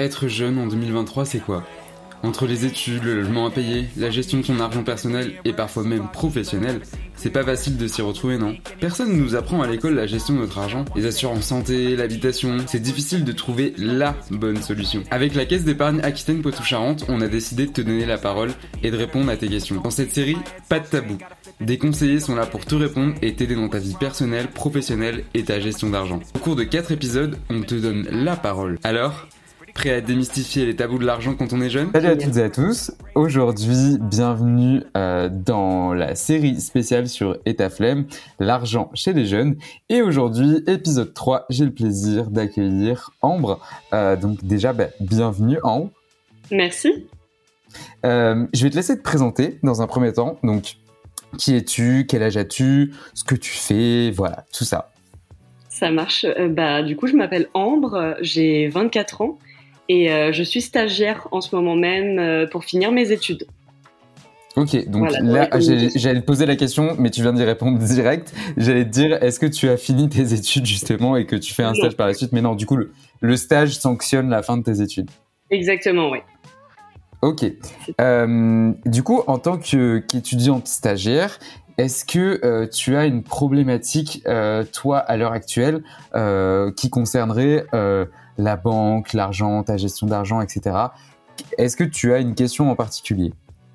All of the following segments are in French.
Être jeune en 2023, c'est quoi? Entre les études, le logement à payer, la gestion de son argent personnel et parfois même professionnel, c'est pas facile de s'y retrouver, non? Personne ne nous apprend à l'école la gestion de notre argent, les assurances santé, l'habitation. C'est difficile de trouver LA bonne solution. Avec la caisse d'épargne Aquitaine Poitou-Charentes, on a décidé de te donner la parole et de répondre à tes questions. Dans cette série, pas de tabou. Des conseillers sont là pour te répondre et t'aider dans ta vie personnelle, professionnelle et ta gestion d'argent. Au cours de 4 épisodes, on te donne la parole. Alors, Prêt à démystifier les tabous de l'argent quand on est jeune Salut à toutes et à tous. Aujourd'hui, bienvenue euh, dans la série spéciale sur Etaflem, l'argent chez les jeunes. Et aujourd'hui, épisode 3, j'ai le plaisir d'accueillir Ambre. Euh, donc déjà, bah, bienvenue Ambre. Merci. Euh, je vais te laisser te présenter dans un premier temps. Donc, qui es-tu? Quel âge as-tu? Ce que tu fais? Voilà, tout ça. Ça marche. bah, du coup, je m'appelle Ambre, j'ai 24 ans et euh, je suis stagiaire en ce moment même euh, pour finir mes études. Ok, donc là, j'allais te poser la question, mais tu viens d'y répondre direct. J'allais te dire, est-ce que tu as fini tes études justement et que tu fais un stage par la suite? Mais non, du coup, le, stage sanctionne la fin de tes études. Exactement, oui. Ok. Euh, du coup, en tant qu'étudiante stagiaire, est-ce que tu as une problématique, toi, à l'heure actuelle, qui concernerait la banque, l'argent, ta gestion d'argent, etc. Est-ce que tu as une question en particulier?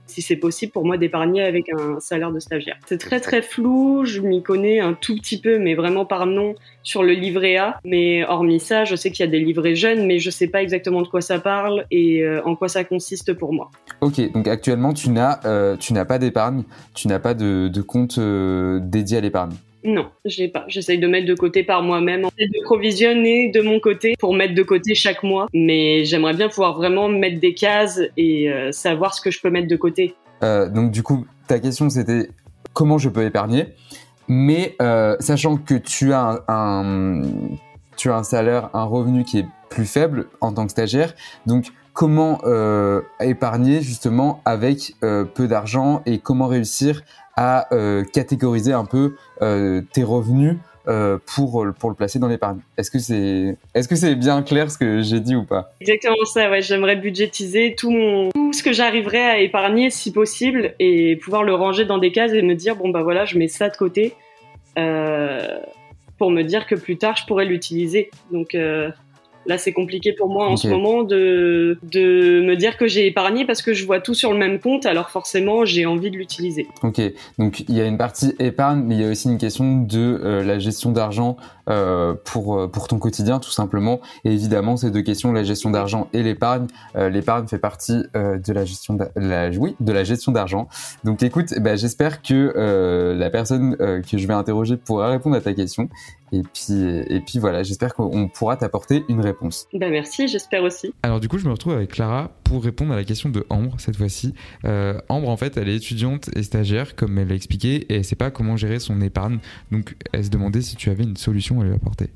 Si c'est possible pour moi d'épargner avec un salaire de stagiaire. C'est très très flou, je m'y connais un tout petit peu, mais vraiment par nom sur le livret A. Mais hormis ça, je sais qu'il y a des livrets jeunes, mais je sais pas exactement de quoi ça parle et euh, en quoi ça consiste pour moi. Ok, donc actuellement tu n'as euh, pas d'épargne, tu n'as pas de, compte euh, dédié à l'épargne. Non, j'ai pas. J'essaye de mettre de côté par moi-même, de provisionner de mon côté pour mettre de côté chaque mois. Mais j'aimerais bien pouvoir vraiment mettre des cases et euh, savoir ce que je peux mettre de côté. Euh, donc du coup, ta question c'était comment je peux épargner. Mais euh, sachant que tu as un, tu as un salaire, un revenu qui est plus faible en tant que stagiaire, donc comment épargner justement avec peu d'argent et comment réussir à euh, catégoriser un peu euh, tes revenus euh, pour, pour le placer dans l'épargne. Est-ce que c'est est-ce que c'est bien clair ce que j'ai dit ou pas? Exactement ça, ouais, j'aimerais budgétiser tout mon tout ce que j'arriverais à épargner si possible et pouvoir le ranger dans des cases et me dire bon bah voilà, je mets ça de côté pour me dire que plus tard je pourrais l'utiliser. Donc Là, c'est compliqué pour moi en ce moment de, de me dire que j'ai épargné parce que je vois tout sur le même compte, alors forcément, j'ai envie de l'utiliser. Ok, donc il y a une partie épargne, mais il y a aussi une question de euh, la gestion d'argent euh, pour euh, pour ton quotidien tout simplement. Et évidemment, ces deux questions, la gestion d'argent et l'épargne, euh, l'épargne fait partie de la gestion de la oui de la gestion d'argent. Donc écoute, ben, j'espère que la personne que je vais interroger pourra répondre à ta question. Et puis, et puis voilà, j'espère qu'on pourra t'apporter une réponse. Ben merci, j'espère aussi. Alors du coup, je me retrouve avec Clara pour répondre à la question de Ambre cette fois-ci. Euh, Ambre, en fait, elle est étudiante et stagiaire, comme elle l'a expliqué, et elle ne sait pas comment gérer son épargne. Donc, elle se demandait si tu avais une solution à lui apporter.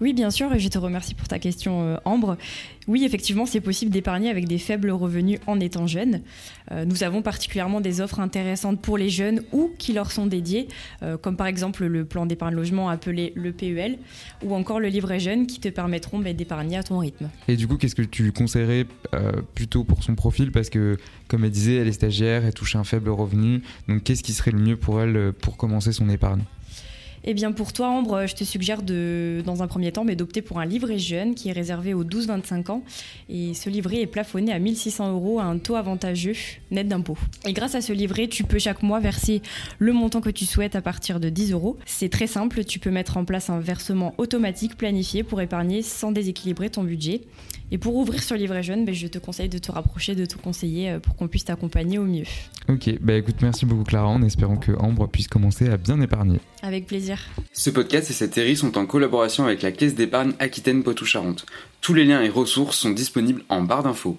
Oui, bien sûr, et je te remercie pour ta question, euh, Ambre. Oui, effectivement, c'est possible d'épargner avec des faibles revenus en étant jeune. Euh, nous avons particulièrement des offres intéressantes pour les jeunes ou qui leur sont dédiées, euh, comme par exemple le plan d'épargne logement appelé le PEL, ou encore le livret jeune qui te permettront bah, d'épargner à ton rythme. Et du coup, qu'est-ce que tu conseillerais plutôt pour son profil? Parce que, comme elle disait, elle est stagiaire, elle touche un faible revenu. Donc, qu'est-ce qui serait le mieux pour elle pour commencer son épargne? Eh bien pour toi Ambre, je te suggère de, dans un premier temps d'opter pour un livret jeune qui est réservé aux 12-25 ans. Et ce livret est plafonné à 1600 euros à un taux avantageux net d'impôt. Et grâce à ce livret, tu peux chaque mois verser le montant que tu souhaites à partir de 10 euros. C'est très simple, tu peux mettre en place un versement automatique planifié pour épargner sans déséquilibrer ton budget. Et pour ouvrir ce livret jeune, ben, je te conseille de te rapprocher de ton conseiller euh, pour qu'on puisse t'accompagner au mieux. Ok, bah écoute, merci beaucoup Clara, en espérant que Ambre puisse commencer à bien épargner. Avec Ce podcast et cette série sont en collaboration avec la Caisse d'épargne Aquitaine Poitou-Charentes. Tous les liens et ressources sont disponibles en barre d'infos.